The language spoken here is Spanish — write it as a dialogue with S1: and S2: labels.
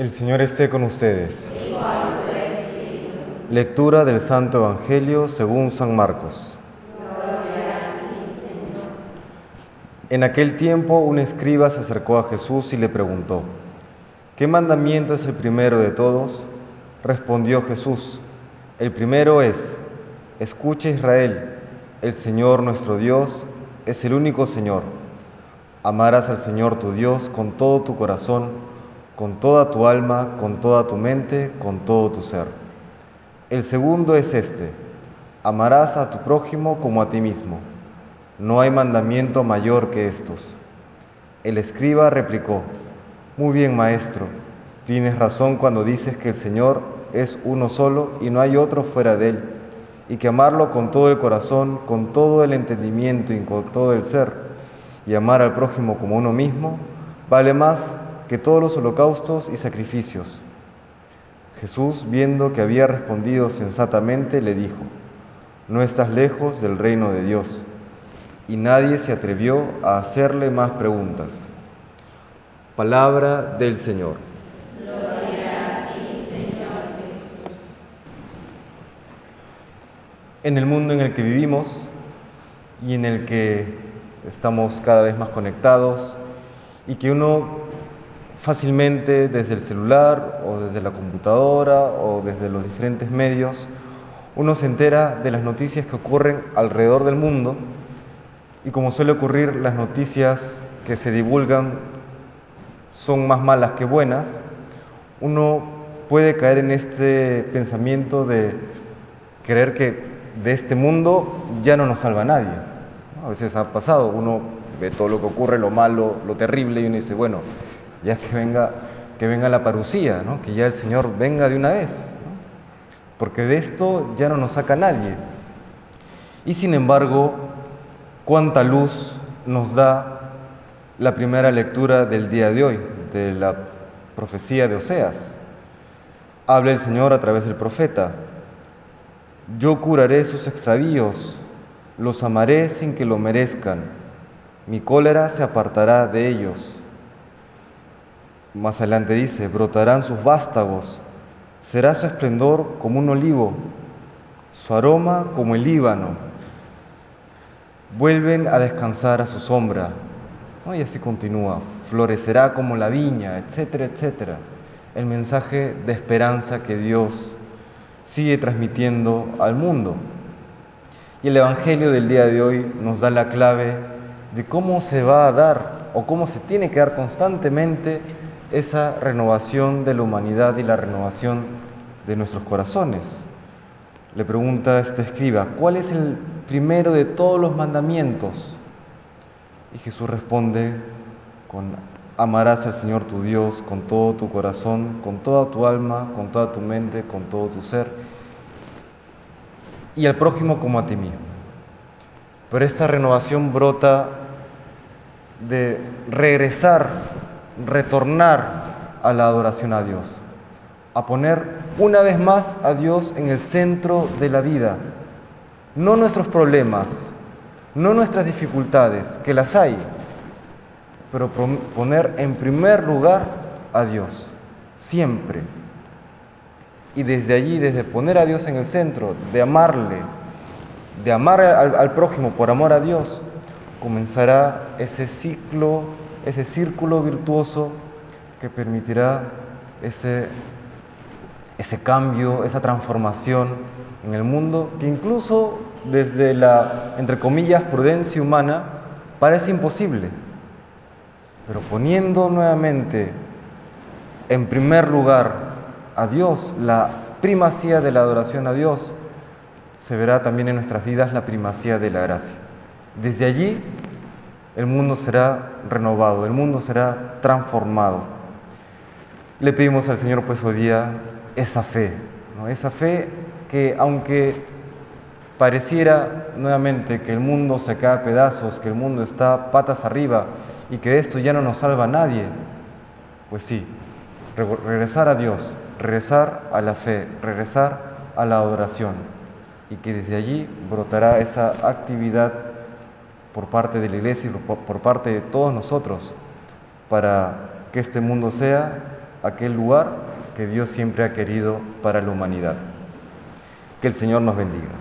S1: El Señor esté con ustedes. Lectura del Santo Evangelio según San Marcos. En aquel tiempo un escriba se acercó a Jesús y le preguntó, ¿qué mandamiento es el primero de todos? Respondió Jesús, el primero es, escucha Israel, el Señor nuestro Dios es el único Señor. Amarás al Señor tu Dios con todo tu corazón, con toda tu alma, con toda tu mente, con todo tu ser. El segundo es este, amarás a tu prójimo como a ti mismo. No hay mandamiento mayor que estos. El escriba replicó, muy bien maestro, tienes razón cuando dices que el Señor es uno solo y no hay otro fuera de él, y que amarlo con todo el corazón, con todo el entendimiento y con todo el ser, y amar al prójimo como uno mismo, vale más que todos los holocaustos y sacrificios. Jesús, viendo que había respondido sensatamente, le dijo, no estás lejos del reino de Dios. Y nadie se atrevió a hacerle más preguntas. Palabra del Señor. En el mundo en el que vivimos y en el que estamos cada vez más conectados y que uno fácilmente desde el celular o desde la computadora o desde los diferentes medios, uno se entera de las noticias que ocurren alrededor del mundo y como suele ocurrir, las noticias que se divulgan son más malas que buenas, uno puede caer en este pensamiento de creer que de este mundo ya no nos salva nadie. A veces ha pasado, uno ve todo lo que ocurre, lo malo, lo terrible, y uno dice, bueno, ya que venga, que venga la parucía, ¿no? que ya el Señor venga de una vez, porque de esto ya no nos saca nadie. Y sin embargo, cuánta luz nos da la primera lectura del día de hoy, de la profecía de Oseas. Habla el Señor a través del profeta. Yo curaré sus extravíos, los amaré sin que lo merezcan. Mi cólera se apartará de ellos. Más adelante dice, brotarán sus vástagos, será su esplendor como un olivo, su aroma como el Líbano. Vuelven a descansar a su sombra. Y así continúa, florecerá como la viña, etcétera, etcétera. El mensaje de esperanza que Dios sigue transmitiendo al mundo. Y el Evangelio del día de hoy nos da la clave de cómo se va a dar o cómo se tiene que dar constantemente esa renovación de la humanidad y la renovación de nuestros corazones. Le pregunta a este escriba, ¿cuál es el primero de todos los mandamientos? Y Jesús responde con amarás al Señor tu Dios con todo tu corazón, con toda tu alma, con toda tu mente, con todo tu ser, y al prójimo como a ti mismo. Pero esta renovación brota de regresar retornar a la adoración a Dios, a poner una vez más a Dios en el centro de la vida, no nuestros problemas, no nuestras dificultades, que las hay, pero poner en primer lugar a Dios, siempre. Y desde allí, desde poner a Dios en el centro, de amarle, de amar al, prójimo por amor a Dios, comenzará ese ciclo ese círculo virtuoso que permitirá ese, ese cambio, esa transformación en el mundo que incluso desde la, entre comillas, prudencia humana parece imposible. Pero poniendo nuevamente en primer lugar a Dios, la primacía de la adoración a Dios, se verá también en nuestras vidas la primacía de la gracia. Desde allí el mundo será renovado, el mundo será transformado. Le pedimos al Señor pues hoy día esa fe, esa fe que aunque pareciera nuevamente que el mundo se cae a pedazos, que el mundo está patas arriba y que de esto ya no nos salva nadie, pues sí, regresar a Dios, regresar a la fe, regresar a la adoración y que desde allí brotará esa actividad por parte de la iglesia y por parte de todos nosotros para que este mundo sea aquel lugar que Dios siempre ha querido para la humanidad. Que el Señor nos bendiga.